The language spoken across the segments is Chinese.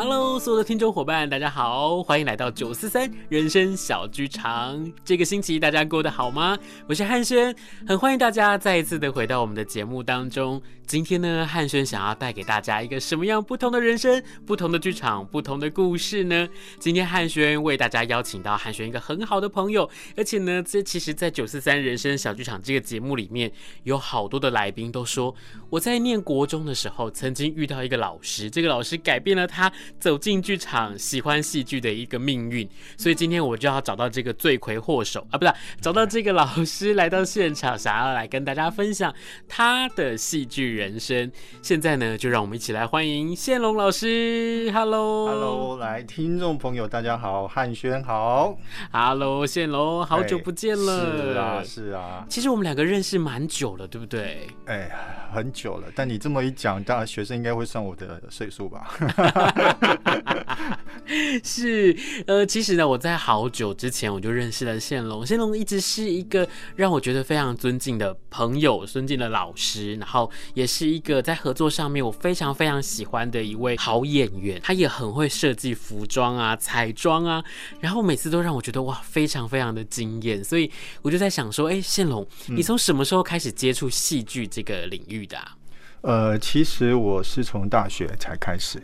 Hello，所有的听众伙伴，大家好，欢迎来到九四三人生小剧场。这个星期大家过得好吗？我是汉轩，很欢迎大家再一次的回到我们的节目当中。今天呢，汉轩想要带给大家一个什么样不同的人生、不同的剧场、不同的故事呢？今天汉轩为大家邀请到汉轩一个很好的朋友，而且呢，这其实，在九四三人生小剧场这个节目里面，有好多的来宾都说，我在念国中的时候，曾经遇到一个老师，这个老师改变了他走进剧场、喜欢戏剧的一个命运。所以今天我就要找到这个罪魁祸首啊，不是找到这个老师来到现场，想要来跟大家分享他的戏剧人生，现在呢，就让我们一起来欢迎谢龙老师。Hello，Hello，来，听众朋友，大家好，汉轩好。Hello，宪龙，好久不见了。是啊，是啊。其实我们两个认识蛮久了，对不对？哎，很久了。但你这么一讲，大学生应该会算我的岁数吧？是，呃，其实呢，我在好久之前我就认识了宪龙。宪龙一直是一个让我觉得非常尊敬的朋友，尊敬的老师，然后也是一个在合作上面我非常非常喜欢的一位好演员。他也很会设计服装啊、彩妆啊，然后每次都让我觉得哇，非常非常的惊艳。所以我就在想说，哎，宪龙，你从什么时候开始接触戏剧这个领域的啊？呃，其实我是从大学才开始。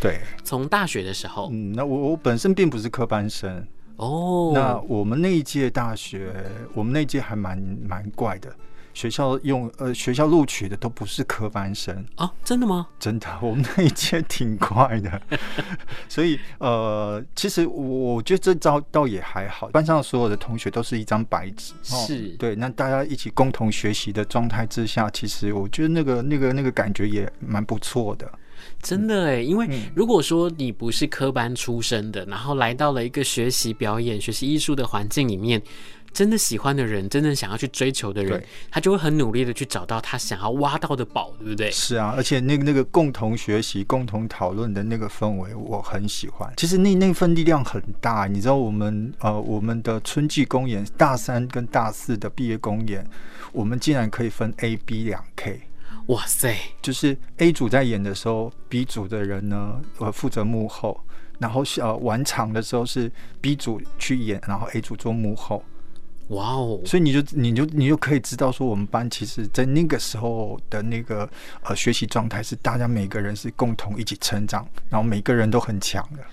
对，从大学的时候，嗯，那我我本身并不是科班生哦。那我们那一届大学，我们那一届还蛮蛮怪的，学校用呃学校录取的都不是科班生啊，真的吗？真的，我们那一届挺怪的。所以呃，其实我觉得这招倒也还好，班上所有的同学都是一张白纸，是、哦、对，那大家一起共同学习的状态之下，其实我觉得那个那个那个感觉也蛮不错的。真的哎，因为如果说你不是科班出身的，然后来到了一个学习表演、学习艺术的环境里面，真的喜欢的人，真的想要去追求的人，他就会很努力的去找到他想要挖到的宝，对不对？是啊，而且那个那个共同学习、共同讨论的那个氛围，我很喜欢。其实那那份力量很大，你知道，我们呃，我们的春季公演，大三跟大四的毕业公演，我们竟然可以分 A、B 两 K。哇塞！就是 A 组在演的时候，B 组的人呢，呃，负责幕后，然后呃，完场的时候是 B 组去演，然后 A 组做幕后。哇哦！所以你就你就你就可以知道说，我们班其实在那个时候的那个呃学习状态是大家每个人是共同一起成长，然后每个人都很强的。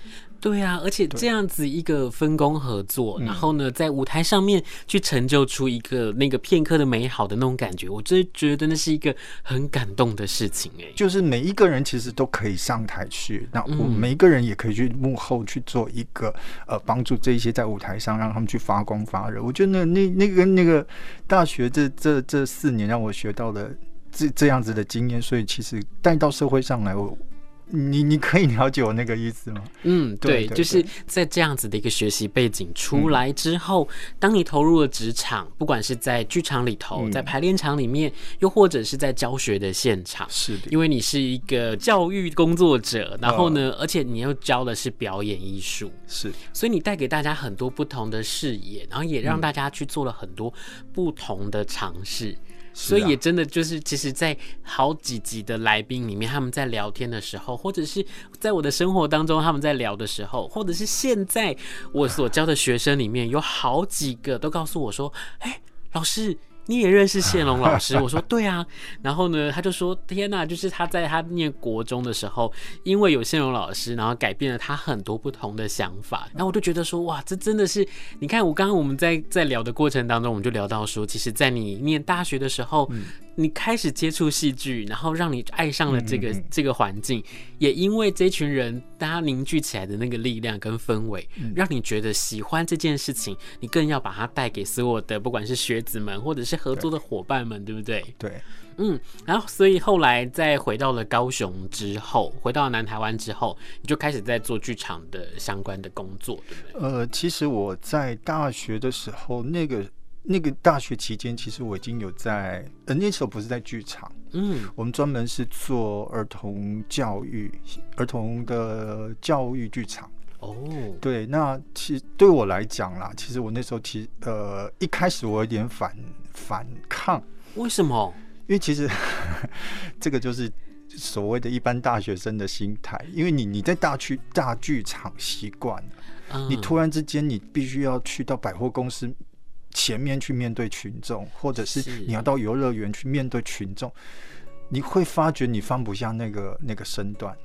对啊，而且这样子一个分工合作，然后呢，在舞台上面去成就出一个那个片刻的美好的那种感觉，我真觉得那是一个很感动的事情哎。就是每一个人其实都可以上台去，那我每一个人也可以去幕后去做一个呃帮助这一些在舞台上让他们去发光发热。我觉得那那那个那个大学这这这四年让我学到了这这样子的经验，所以其实带到社会上来我。你你可以了解我那个意思吗？嗯，对，就是在这样子的一个学习背景出来之后，嗯、当你投入了职场，不管是在剧场里头，嗯、在排练场里面，又或者是在教学的现场，是的，因为你是一个教育工作者，然后呢，而且你又教的是表演艺术，是，所以你带给大家很多不同的视野，然后也让大家去做了很多不同的尝试。所以也真的就是，其实，在好几集的来宾里面，他们在聊天的时候，或者是在我的生活当中他们在聊的时候，或者是现在我所教的学生里面，有好几个都告诉我说：“哎，老师，你也认识谢龙老师？我说对啊。然后呢，他就说天哪，就是他在他念国中的时候，因为有谢龙老师，然后改变了他很多不同的想法。然后我就觉得说，哇，这真的是，你看我刚刚我们在在聊的过程当中，我们就聊到说，其实，在你念大学的时候，嗯、你开始接触戏剧，然后让你爱上了这个嗯嗯嗯这个环境，也因为这群人大家凝聚起来的那个力量跟氛围，让你觉得喜欢这件事情，你更要把它带给所有的，不管是学子们或者是。合作的伙伴们，对，对不对？对，嗯，然后所以后来再回到了高雄之后，回到南台湾之后，你就开始在做剧场的相关的工作，对不对？呃，其实我在大学的时候，那个那个大学期间，其实我已经有在，呃，那时候不是在剧场，嗯，我们专门是做儿童教育、儿童的教育剧场。哦，对，那其实对我来讲啦，其实我那时候其实呃一开始我有点反反抗，为什么？因为其实 这个就是所谓的一般大学生的心态，因为你你在大区大剧场习惯了，嗯，你突然之间你必须要去到百货公司前面去面对群众，或者是你要到游乐园去面对群众，你会发觉你放不下那个那个身段。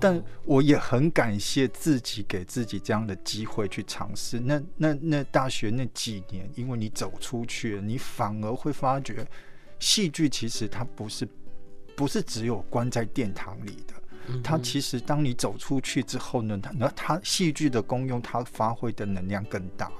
但我也很感谢自己给自己这样的机会去尝试。那那那大学那几年，因为你走出去了，你反而会发觉，戏剧其实它不是不是只有关在殿堂里的，它其实当你走出去之后呢，它那它戏剧的功用，它发挥的能量更大。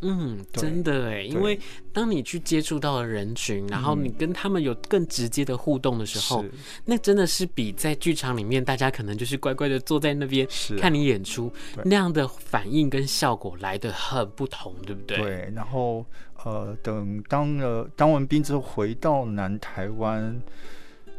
嗯，真的哎，因为当你去接触到了人群，然后你跟他们有更直接的互动的时候，那真的是比在剧场里面大家可能就是乖乖的坐在那边看你演出那样的反应跟效果来的很不同，对不对？对。然后呃，等当了当完兵之后回到南台湾，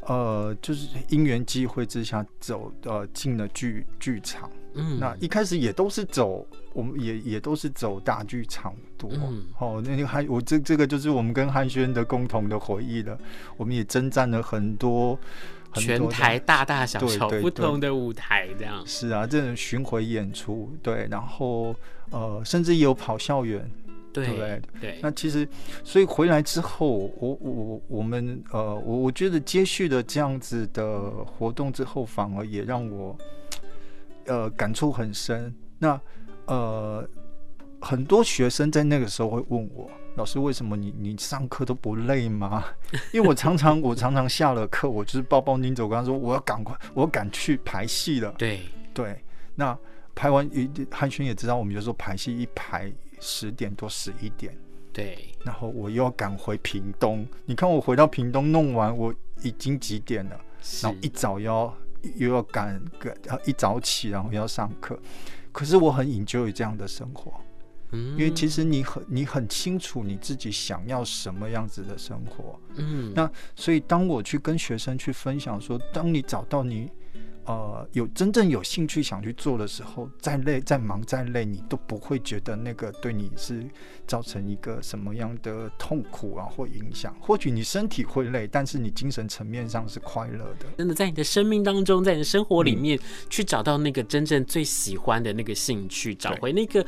呃，就是因缘机会之下走呃进了剧剧场。嗯，那一开始也都是走，我们也也都是走大剧场多。嗯，哦，那个还我这这个就是我们跟汉轩的共同的回忆了。我们也征战了很多，很多全台大大小小不同的舞台，这样。是啊，这种巡回演出，对，然后呃，甚至也有跑校园，对对对。那其实，所以回来之后，我我我们呃，我我觉得接续的这样子的活动之后，反而也让我。呃，感触很深。那呃，很多学生在那个时候会问我，老师为什么你你上课都不累吗？因为我常常 我常常下了课，我就是包包拎走，我跟他说我要赶快，我要赶去排戏了。对对，那排完一汉轩也知道，我们有时候排戏一排十点多十一点。对，然后我又要赶回屏东。你看我回到屏东弄完，我已经几点了？然后一早要。又要赶赶，一早起，然后要上课。可是我很 enjoy 这样的生活，嗯，因为其实你很你很清楚你自己想要什么样子的生活，嗯。那所以当我去跟学生去分享说，当你找到你。呃，有真正有兴趣想去做的时候，再累、再忙、再累，你都不会觉得那个对你是造成一个什么样的痛苦啊或影响。或许你身体会累，但是你精神层面上是快乐的。真的，在你的生命当中，在你的生活里面，去找到那个真正最喜欢的那个兴趣，找回那个。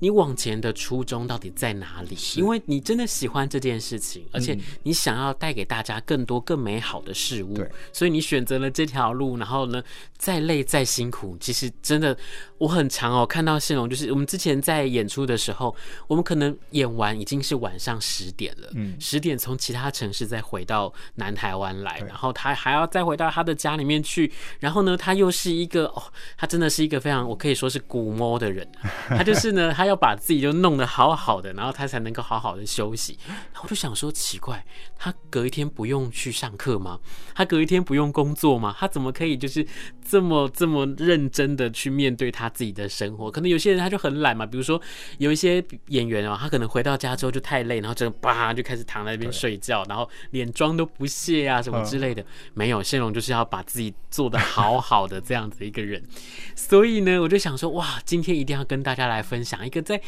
你往前的初衷到底在哪里？因为你真的喜欢这件事情，而且你想要带给大家更多更美好的事物，所以你选择了这条路。然后呢，再累再辛苦，其实真的我很常哦看到谢龙，就是我们之前在演出的时候，我们可能演完已经是晚上十点了，嗯，十点从其他城市再回到南台湾来，然后他还要再回到他的家里面去，然后呢，他又是一个哦，他真的是一个非常我可以说是古摸的人，他就是呢，他。要把自己就弄得好好的，然后他才能够好好的休息。然后我就想说，奇怪，他隔一天不用去上课吗？他隔一天不用工作吗？他怎么可以就是这么这么认真的去面对他自己的生活？可能有些人他就很懒嘛，比如说有一些演员啊，他可能回到家之后就太累，然后就叭就开始躺在那边睡觉，然后脸妆都不卸啊什么之类的。没有，谢龙就是要把自己做的好好的这样子一个人。所以呢，我就想说，哇，今天一定要跟大家来分享一个。在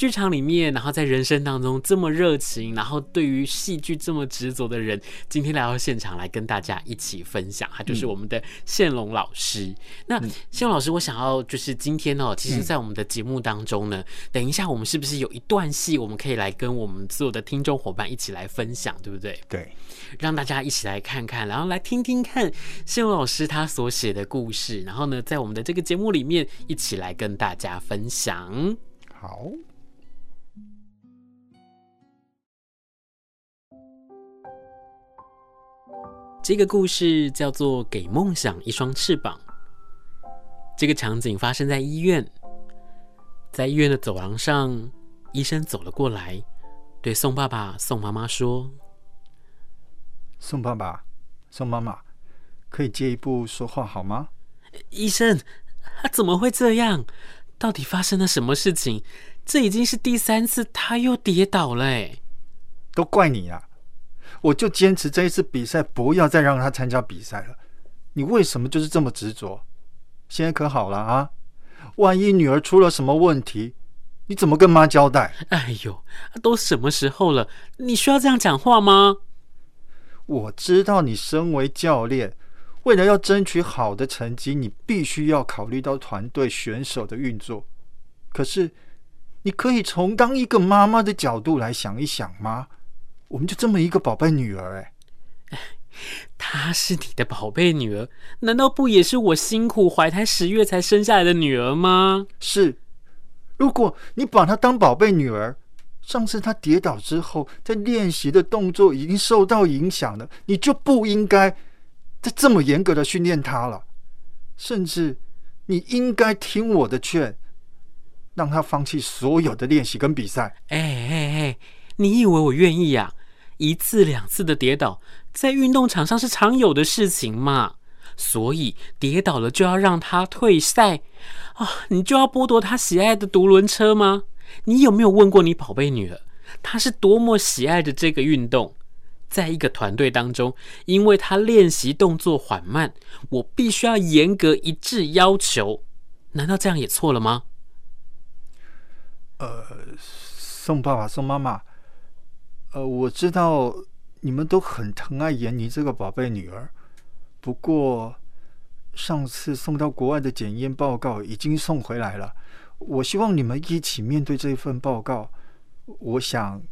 剧场里面，然后在人生当中这么热情，然后对于戏剧这么执着的人，今天来到现场来跟大家一起分享，他就是我们的宪龙老师。嗯、那宪龙老师，我想要就是今天哦，其实，在我们的节目当中呢，嗯、等一下我们是不是有一段戏，我们可以来跟我们所有的听众伙伴一起来分享，对不对？对，让大家一起来看看，然后来听听看宪龙老师他所写的故事，然后呢，在我们的这个节目里面一起来跟大家分享。好，这个故事叫做《给梦想一双翅膀》。这个场景发生在医院，在医院的走廊上，医生走了过来，对宋爸爸、宋妈妈说：“宋爸爸、宋妈妈，可以借一步说话好吗？”医生，他怎么会这样？到底发生了什么事情？这已经是第三次他又跌倒了，哎，都怪你啊！我就坚持这一次比赛不要再让他参加比赛了。你为什么就是这么执着？现在可好了啊？万一女儿出了什么问题，你怎么跟妈交代？哎呦，都什么时候了？你需要这样讲话吗？我知道你身为教练。为了要争取好的成绩，你必须要考虑到团队选手的运作。可是，你可以从当一个妈妈的角度来想一想吗？我们就这么一个宝贝女儿，哎，她是你的宝贝女儿，难道不也是我辛苦怀胎十月才生下来的女儿吗？是。如果你把她当宝贝女儿，上次她跌倒之后，在练习的动作已经受到影响了，你就不应该。再这么严格的训练她了，甚至你应该听我的劝，让她放弃所有的练习跟比赛。哎哎哎，你以为我愿意呀？一次两次的跌倒，在运动场上是常有的事情嘛。所以跌倒了就要让他退赛啊？你就要剥夺他喜爱的独轮车吗？你有没有问过你宝贝女儿，她是多么喜爱的这个运动？在一个团队当中，因为他练习动作缓慢，我必须要严格一致要求。难道这样也错了吗？呃，宋爸爸、宋妈妈，呃，我知道你们都很疼爱闫妮这个宝贝女儿。不过，上次送到国外的检验报告已经送回来了。我希望你们一起面对这份报告。我想。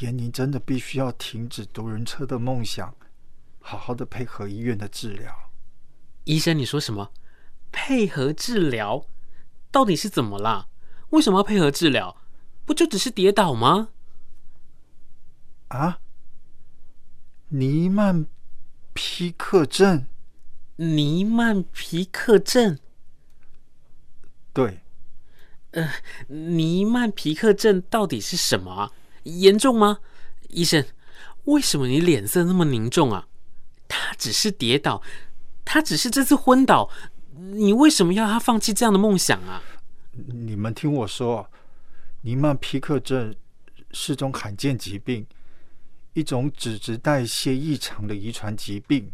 闫妮真的必须要停止独轮车的梦想，好好的配合医院的治疗。医生，你说什么？配合治疗？到底是怎么啦？为什么要配合治疗？不就只是跌倒吗？啊？尼曼皮克镇？尼曼皮克镇？对。呃，尼曼皮克症到底是什么啊？严重吗？医生，为什么你脸色那么凝重啊？他只是跌倒，他只是这次昏倒，你为什么要他放弃这样的梦想啊？你们听我说，尼曼皮克症是种罕见疾病，一种脂质代谢异常的遗传疾病。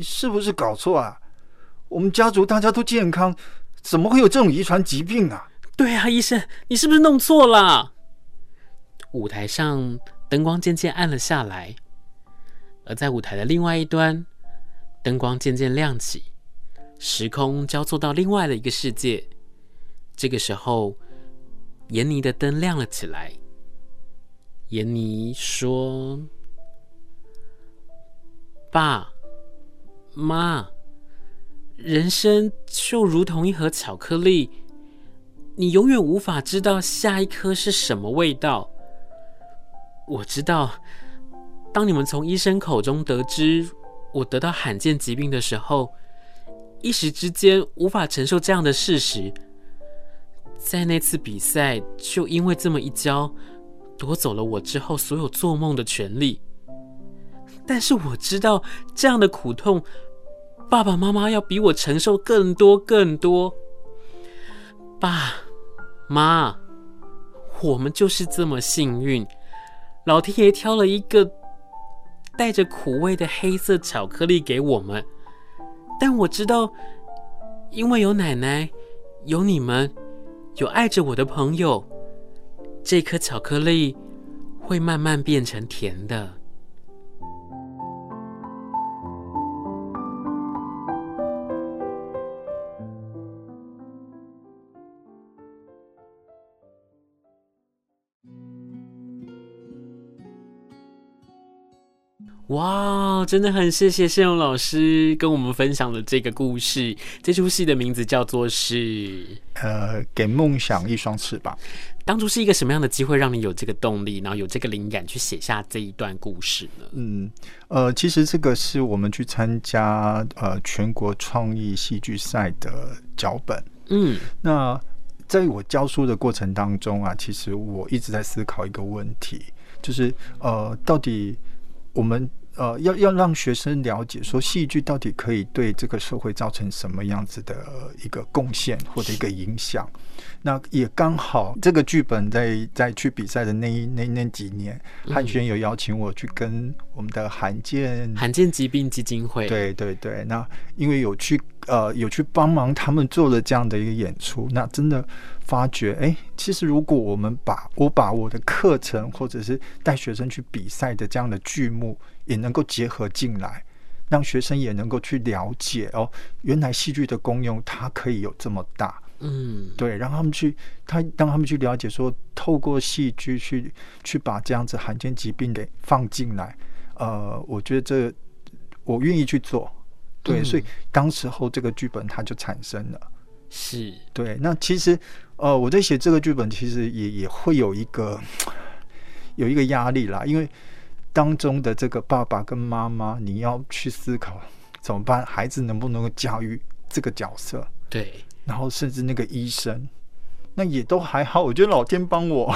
是不是搞错啊？我们家族大家都健康，怎么会有这种遗传疾病啊？对啊，医生，你是不是弄错了？舞台上灯光渐渐暗了下来，而在舞台的另外一端，灯光渐渐亮起，时空交错到另外的一个世界。这个时候，闫妮的灯亮了起来。闫妮说：“爸妈，人生就如同一盒巧克力。”你永远无法知道下一颗是什么味道。我知道，当你们从医生口中得知我得到罕见疾病的时候，一时之间无法承受这样的事实。在那次比赛，就因为这么一跤，夺走了我之后所有做梦的权利。但是我知道，这样的苦痛，爸爸妈妈要比我承受更多更多。爸。妈，我们就是这么幸运，老天爷挑了一个带着苦味的黑色巧克力给我们。但我知道，因为有奶奶，有你们，有爱着我的朋友，这颗巧克力会慢慢变成甜的。哇，真的很谢谢圣咏老师跟我们分享的这个故事。这出戏的名字叫做是呃，给梦想一双翅膀。当初是一个什么样的机会让你有这个动力，然后有这个灵感去写下这一段故事呢？嗯，呃，其实这个是我们去参加呃全国创意戏剧赛的脚本。嗯，那在我教书的过程当中啊，其实我一直在思考一个问题，就是呃，到底我们呃，要要让学生了解说，戏剧到底可以对这个社会造成什么样子的一个贡献或者一个影响。那也刚好，这个剧本在在去比赛的那一那那几年，汉轩有邀请我去跟我们的罕见罕见疾病基金会，对对对，那因为有去呃有去帮忙他们做了这样的一个演出，那真的发觉，哎，其实如果我们把我把我的课程或者是带学生去比赛的这样的剧目也能够结合进来，让学生也能够去了解哦，原来戏剧的功用它可以有这么大。嗯，对，让他们去，他让他们去了解说，透过戏剧去去把这样子罕见疾病给放进来，呃，我觉得这我愿意去做，对，嗯、所以当时候这个剧本它就产生了，是对。那其实呃，我在写这个剧本，其实也也会有一个有一个压力啦，因为当中的这个爸爸跟妈妈，你要去思考怎么办，孩子能不能够驾驭这个角色，对。然后甚至那个医生，那也都还好。我觉得老天帮我，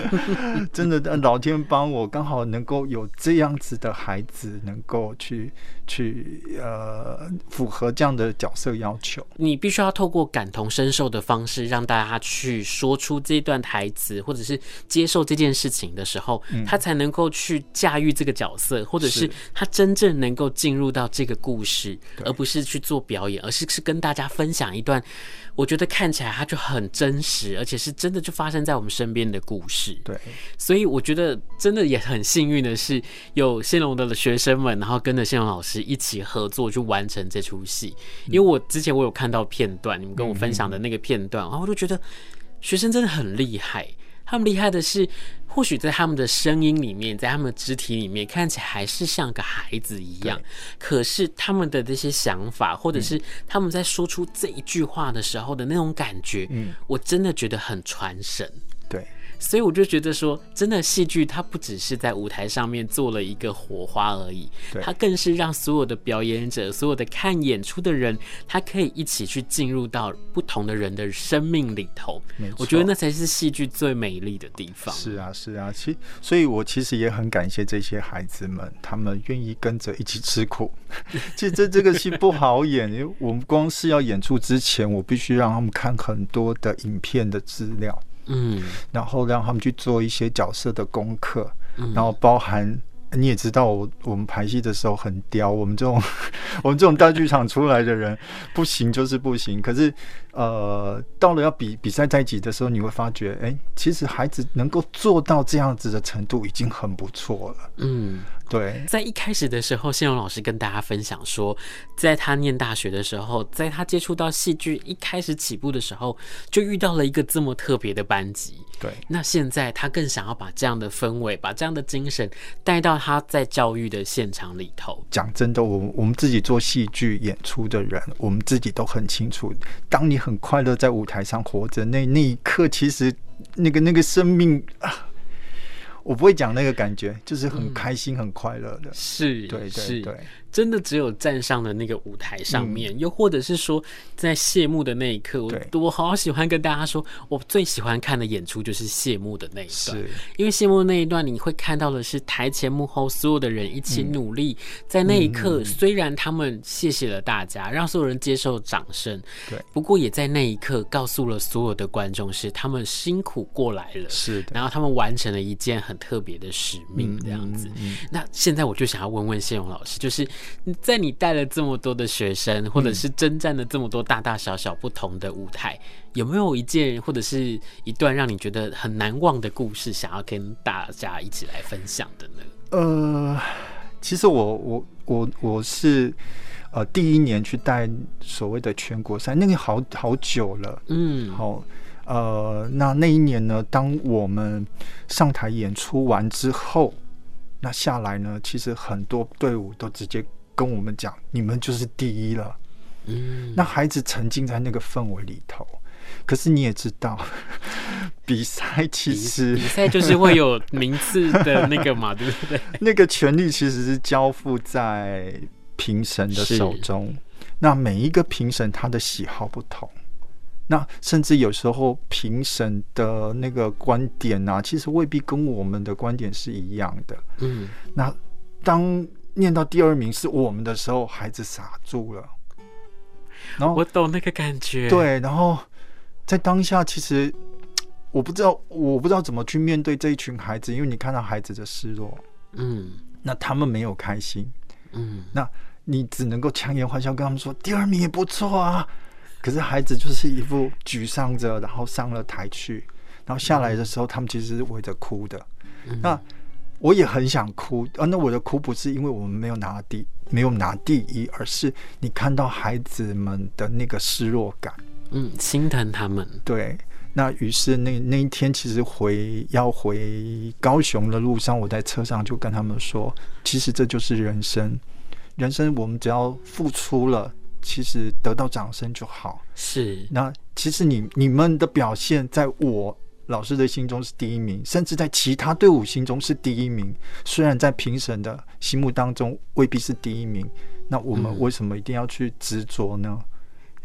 真的，老天帮我，刚好能够有这样子的孩子，能够去去呃符合这样的角色要求。你必须要透过感同身受的方式，让大家去说出这段台词，或者是接受这件事情的时候，嗯、他才能够去驾驭这个角色，或者是他真正能够进入到这个故事，而不是去做表演，而是是跟大家分享一段。我觉得看起来他就很真实，而且是真的就发生在我们身边的故事。对，所以我觉得真的也很幸运的是，有谢龙的学生们，然后跟着谢龙老师一起合作去完成这出戏。因为我之前我有看到片段，你们跟我分享的那个片段，然后我就觉得学生真的很厉害。他们厉害的是，或许在他们的声音里面，在他们的肢体里面，看起来还是像个孩子一样。可是他们的这些想法，或者是他们在说出这一句话的时候的那种感觉，嗯，我真的觉得很传神。对。所以我就觉得说，真的戏剧它不只是在舞台上面做了一个火花而已，它更是让所有的表演者、所有的看演出的人，他可以一起去进入到不同的人的生命里头。我觉得那才是戏剧最美丽的地方。是啊，是啊，其所以，我其实也很感谢这些孩子们，他们愿意跟着一起吃苦。其实这这个戏不好演，因为我们光是要演出之前，我必须让他们看很多的影片的资料。嗯，然后让他们去做一些角色的功课，嗯、然后包含你也知道我，我我们排戏的时候很刁，我们这种 我们这种大剧场出来的人不行就是不行。可是呃，到了要比比赛在一起的时候，你会发觉，哎，其实孩子能够做到这样子的程度已经很不错了。嗯。对，在一开始的时候，谢荣老师跟大家分享说，在他念大学的时候，在他接触到戏剧一开始起步的时候，就遇到了一个这么特别的班级。对，那现在他更想要把这样的氛围，把这样的精神带到他在教育的现场里头。讲真的，我我们自己做戏剧演出的人，我们自己都很清楚，当你很快乐在舞台上活着，那那一刻，其实那个那个生命啊。我不会讲那个感觉，就是很开心、嗯、很快乐的。是，对对对。真的只有站上了那个舞台上面，嗯、又或者是说在谢幕的那一刻，我我好喜欢跟大家说，我最喜欢看的演出就是谢幕的那一段，因为谢幕的那一段，你会看到的是台前幕后所有的人一起努力，嗯、在那一刻，虽然他们谢谢了大家，让所有人接受掌声，对，不过也在那一刻告诉了所有的观众，是他们辛苦过来了，是的，然后他们完成了一件很特别的使命，这样子。那现在我就想要问问谢荣老师，就是。在你带了这么多的学生，或者是征战了这么多大大小小不同的舞台，嗯、有没有一件或者是一段让你觉得很难忘的故事，想要跟大家一起来分享的呢？呃，其实我我我我是呃第一年去带所谓的全国赛，那个好好久了，嗯，好。呃，那那一年呢，当我们上台演出完之后，那下来呢，其实很多队伍都直接跟我们讲：“你们就是第一了。”嗯，那孩子沉浸在那个氛围里头。可是你也知道，比赛其实比赛就是会有名次的那个嘛，对不对？那个权利其实是交付在评审的手中。那每一个评审他的喜好不同。那甚至有时候评审的那个观点啊，其实未必跟我们的观点是一样的。嗯，那当念到第二名是我们的时候，孩子傻住了。然后我懂那个感觉。对，然后在当下，其实我不知道，我不知道怎么去面对这一群孩子，因为你看到孩子的失落，嗯，那他们没有开心，嗯，那你只能够强颜欢笑跟他们说，第二名也不错啊。可是孩子就是一副沮丧着，然后上了台去，然后下来的时候，他们其实是围着哭的。嗯、那我也很想哭啊！那我的哭不是因为我们没有拿第没有拿第一，而是你看到孩子们的那个失落感，嗯，心疼他们。对，那于是那那一天其实回要回高雄的路上，我在车上就跟他们说，其实这就是人生，人生我们只要付出了。其实得到掌声就好。是，那其实你你们的表现，在我老师的心中是第一名，甚至在其他队伍心中是第一名。虽然在评审的心目当中未必是第一名，那我们为什么一定要去执着呢？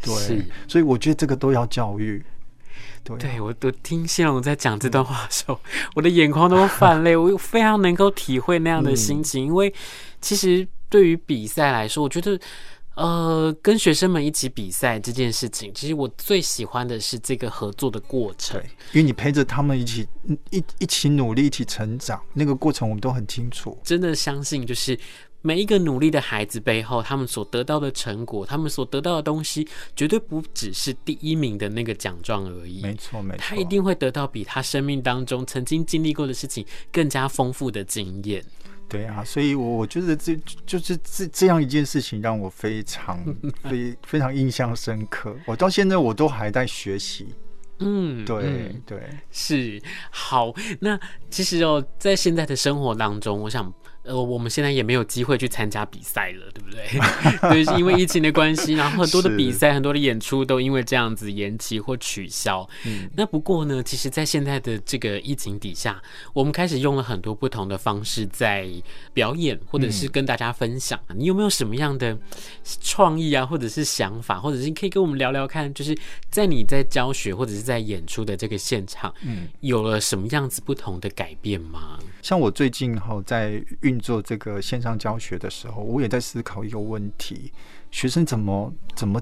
嗯、对，所以我觉得这个都要教育。对，对我都听谢龙在讲这段话的时候，嗯、我的眼眶都泛泪。我非常能够体会那样的心情，嗯、因为其实对于比赛来说，我觉得。呃，跟学生们一起比赛这件事情，其实我最喜欢的是这个合作的过程。因为你陪着他们一起一一起努力，一起成长，那个过程我们都很清楚。真的相信，就是每一个努力的孩子背后，他们所得到的成果，他们所得到的东西，绝对不只是第一名的那个奖状而已。没错，没错，他一定会得到比他生命当中曾经经历过的事情更加丰富的经验。对啊，所以，我我觉得这就是这这样一件事情让我非常 非非常印象深刻。我到现在我都还在学习。嗯，对嗯对，是好。那其实哦，在现在的生活当中，我想。呃，我们现在也没有机会去参加比赛了，对不对？对，是因为疫情的关系，然后很多的比赛、很多的演出都因为这样子延期或取消。嗯，那不过呢，其实，在现在的这个疫情底下，我们开始用了很多不同的方式在表演，或者是跟大家分享。嗯，你有没有什么样的创意啊，或者是想法，或者是你可以跟我们聊聊看，就是在你在教学或者是在演出的这个现场，嗯，有了什么样子不同的改变吗？像我最近哈在运运作这个线上教学的时候，我也在思考一个问题：学生怎么怎么，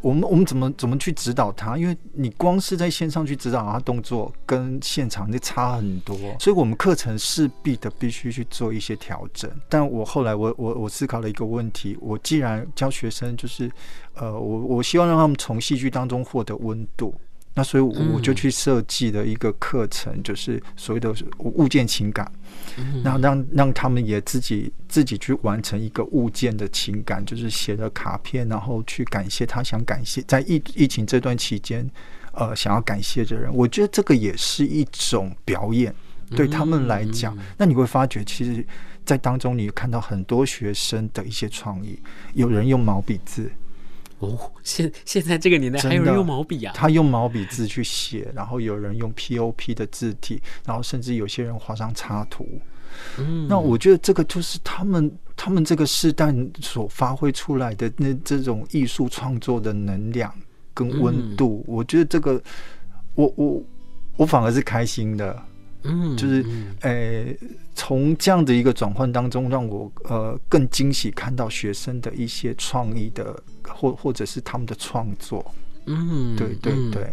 我们我们怎么怎么去指导他？因为你光是在线上去指导他动作，跟现场那差很多，所以我们课程势必的必须去做一些调整。但我后来我我我思考了一个问题：我既然教学生，就是呃，我我希望让他们从戏剧当中获得温度。那所以我就去设计了一个课程，就是所谓的物件情感，然后让让他们也自己自己去完成一个物件的情感，就是写了卡片，然后去感谢他想感谢在疫疫情这段期间，呃，想要感谢的人。我觉得这个也是一种表演，对他们来讲。那你会发觉，其实，在当中你看到很多学生的一些创意，有人用毛笔字。哦，现现在这个年代还有人用毛笔啊？他用毛笔字去写，然后有人用 POP 的字体，然后甚至有些人画上插图。嗯，那我觉得这个就是他们他们这个时代所发挥出来的那这种艺术创作的能量跟温度。嗯，我觉得这个，我我我反而是开心的。嗯，就是，诶，从这样的一个转换当中，让我呃更惊喜看到学生的一些创意的，或或者是他们的创作。嗯，对对对。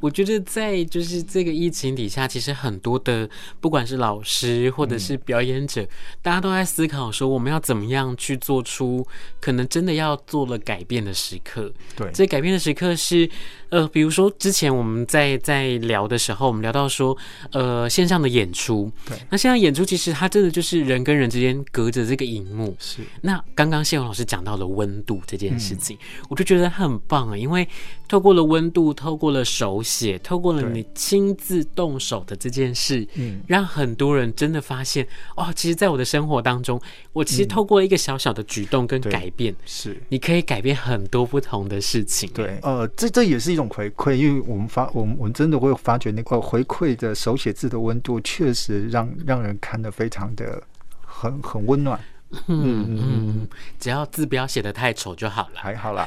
我觉得在就是这个疫情底下，其实很多的不管是老师或者是表演者，嗯、大家都在思考说，我们要怎么样去做出可能真的要做了改变的时刻。对，这改变的时刻是呃，比如说之前我们在在聊的时候，我们聊到说，呃，线上的演出。对，那线上演出其实它真的就是人跟人之间隔着这个荧幕。是。那刚刚谢勇老师讲到了温度这件事情，嗯、我就觉得很棒啊，因为透过了温度，透过了手写，透过了你亲自动手的这件事，嗯，让很多人真的发现哦，其实，在我的生活当中，我其实透过一个小小的举动跟改变，嗯、是你可以改变很多不同的事情。对，呃，这这也是一种回馈，因为我们发，我们我们真的会发觉那个回馈的手写字的温度，确实让让人看得非常的很很温暖。嗯嗯，只要字不要写的太丑就好了，还好啦。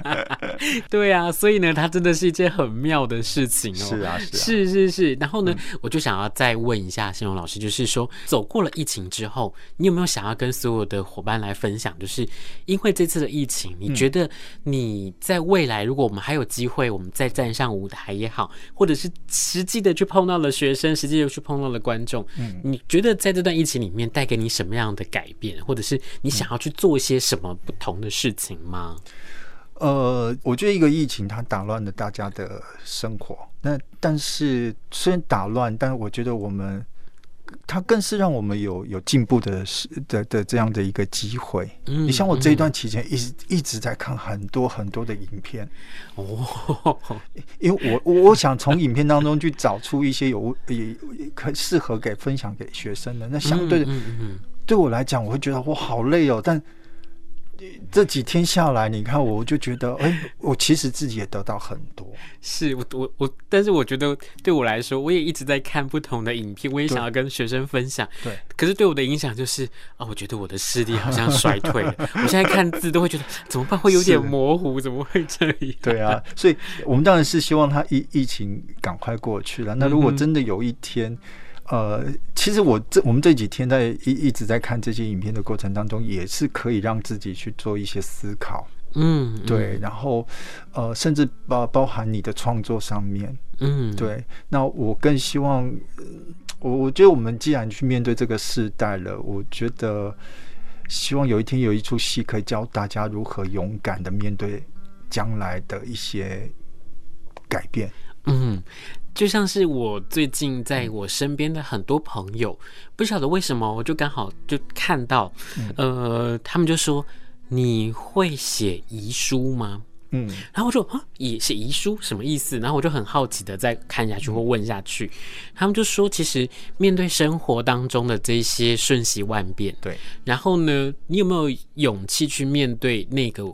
对啊，所以呢，它真的是一件很妙的事情哦。是啊，是啊，是是是。然后呢，嗯、我就想要再问一下新荣老师，就是说，走过了疫情之后，你有没有想要跟所有的伙伴来分享？就是因为这次的疫情，你觉得你在未来，如果我们还有机会，我们再站上舞台也好，或者是实际的去碰到了学生，实际又去碰到了观众，嗯，你觉得在这段疫情里面带给你什么样的改变？或者是你想要去做一些什么不同的事情吗？呃，我觉得一个疫情它打乱了大家的生活，那但是虽然打乱，但是我觉得我们它更是让我们有有进步的的的这样的一个机会。嗯，你像我这一段期间一直一直在看很多很多的影片哦，因为我我想从影片当中去找出一些有也可适合给分享给学生的，那相对的。嗯嗯对我来讲，我会觉得我好累哦。但这几天下来，你看，我就觉得，哎，我其实自己也得到很多。是我我我，但是我觉得对我来说，我也一直在看不同的影片，我也想要跟学生分享。对。可是对我的影响就是，啊，我觉得我的视力好像衰退了。我现在看字都会觉得怎么办？会有点模糊，怎么会这样？对啊，所以我们当然是希望他疫疫情赶快过去了。那如果真的有一天，呃，其实我这我们这几天在一一直在看这些影片的过程当中，也是可以让自己去做一些思考，嗯，对，然后呃，甚至包包含你的创作上面，嗯，对。那我更希望，我我觉得我们既然去面对这个时代了，我觉得希望有一天有一出戏可以教大家如何勇敢的面对将来的一些改变，嗯。就像是我最近在我身边的很多朋友，不晓得为什么，我就刚好就看到，呃，他们就说，你会写遗书吗？嗯，然后我就啊，也写遗书？什么意思？然后我就很好奇的再看下去或问下去，他们就说，其实面对生活当中的这些瞬息万变，对，然后呢，你有没有勇气去面对那个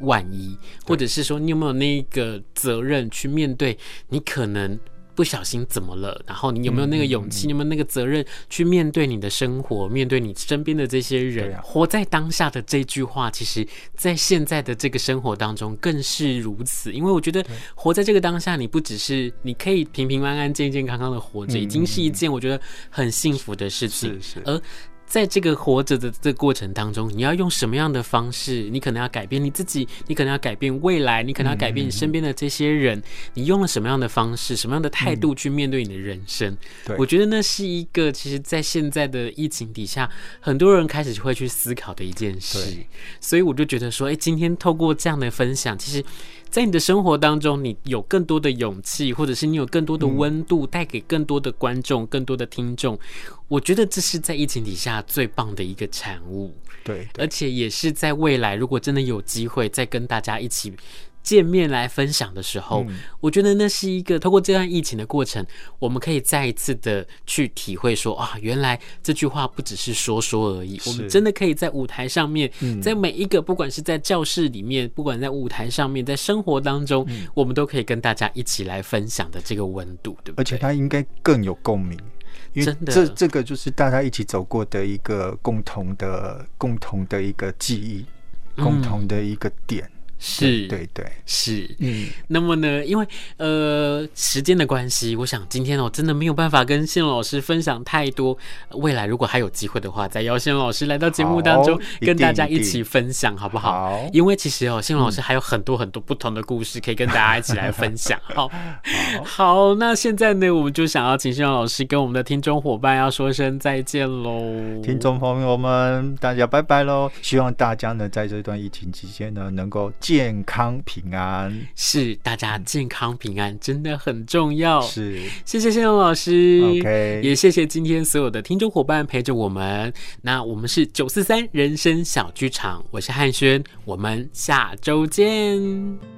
万一，或者是说你有没有那个责任去面对你可能。不小心怎么了？然后你有没有那个勇气？你有没有那个责任去面对你的生活，面对你身边的这些人？活在当下的这句话，其实，在现在的这个生活当中更是如此。因为我觉得，活在这个当下，你不只是你可以平平安安、健健康康的活着，已经是一件我觉得很幸福的事情。是是。而在这个活着的这个过程当中，你要用什么样的方式？你可能要改变你自己，你可能要改变未来，你可能要改变你身边的这些人。你用了什么样的方式、什么样的态度去面对你的人生？对，我觉得那是一个，其实，在现在的疫情底下，很多人开始会去思考的一件事。所以我就觉得说，哎，今天透过这样的分享，其实。在你的生活当中，你有更多的勇气，或者是你有更多的温度，带给更多的观众、更多的听众。我觉得这是在疫情底下最棒的一个产物。对，而且也是在未来，如果真的有机会再跟大家一起。见面来分享的时候，嗯、我觉得那是一个透过这段疫情的过程，我们可以再一次的去体会说啊，原来这句话不只是说说而已，我们真的可以在舞台上面，嗯、在每一个不管是在教室里面，不管在舞台上面，在生活当中，嗯、我们都可以跟大家一起来分享的这个温度，对不对？而且它应该更有共鸣，因为这这个就是大家一起走过的一个共同的、共同的一个记忆，共同的一个点。是，对对，对是，嗯。那么呢，因为呃时间的关系，我想今天哦真的没有办法跟谢龙老师分享太多。未来如果还有机会的话，再邀谢龙老师来到节目当中，跟大家一起分享，好不好？好。因为其实哦，谢龙老师还有很多很多不同的故事可以跟大家一起来分享。好，好，那现在呢，我们就想要请谢龙老师跟我们的听众伙伴要说声再见喽。听众朋友们，大家拜拜喽！希望大家呢在这段疫情期间呢能够。健康平安，是大家健康平安真的很重要。是，谢谢谢龙老师，OK，也谢谢今天所有的听众伙伴陪着我们。那我们是九四三人生小剧场，我是汉轩，我们下周见。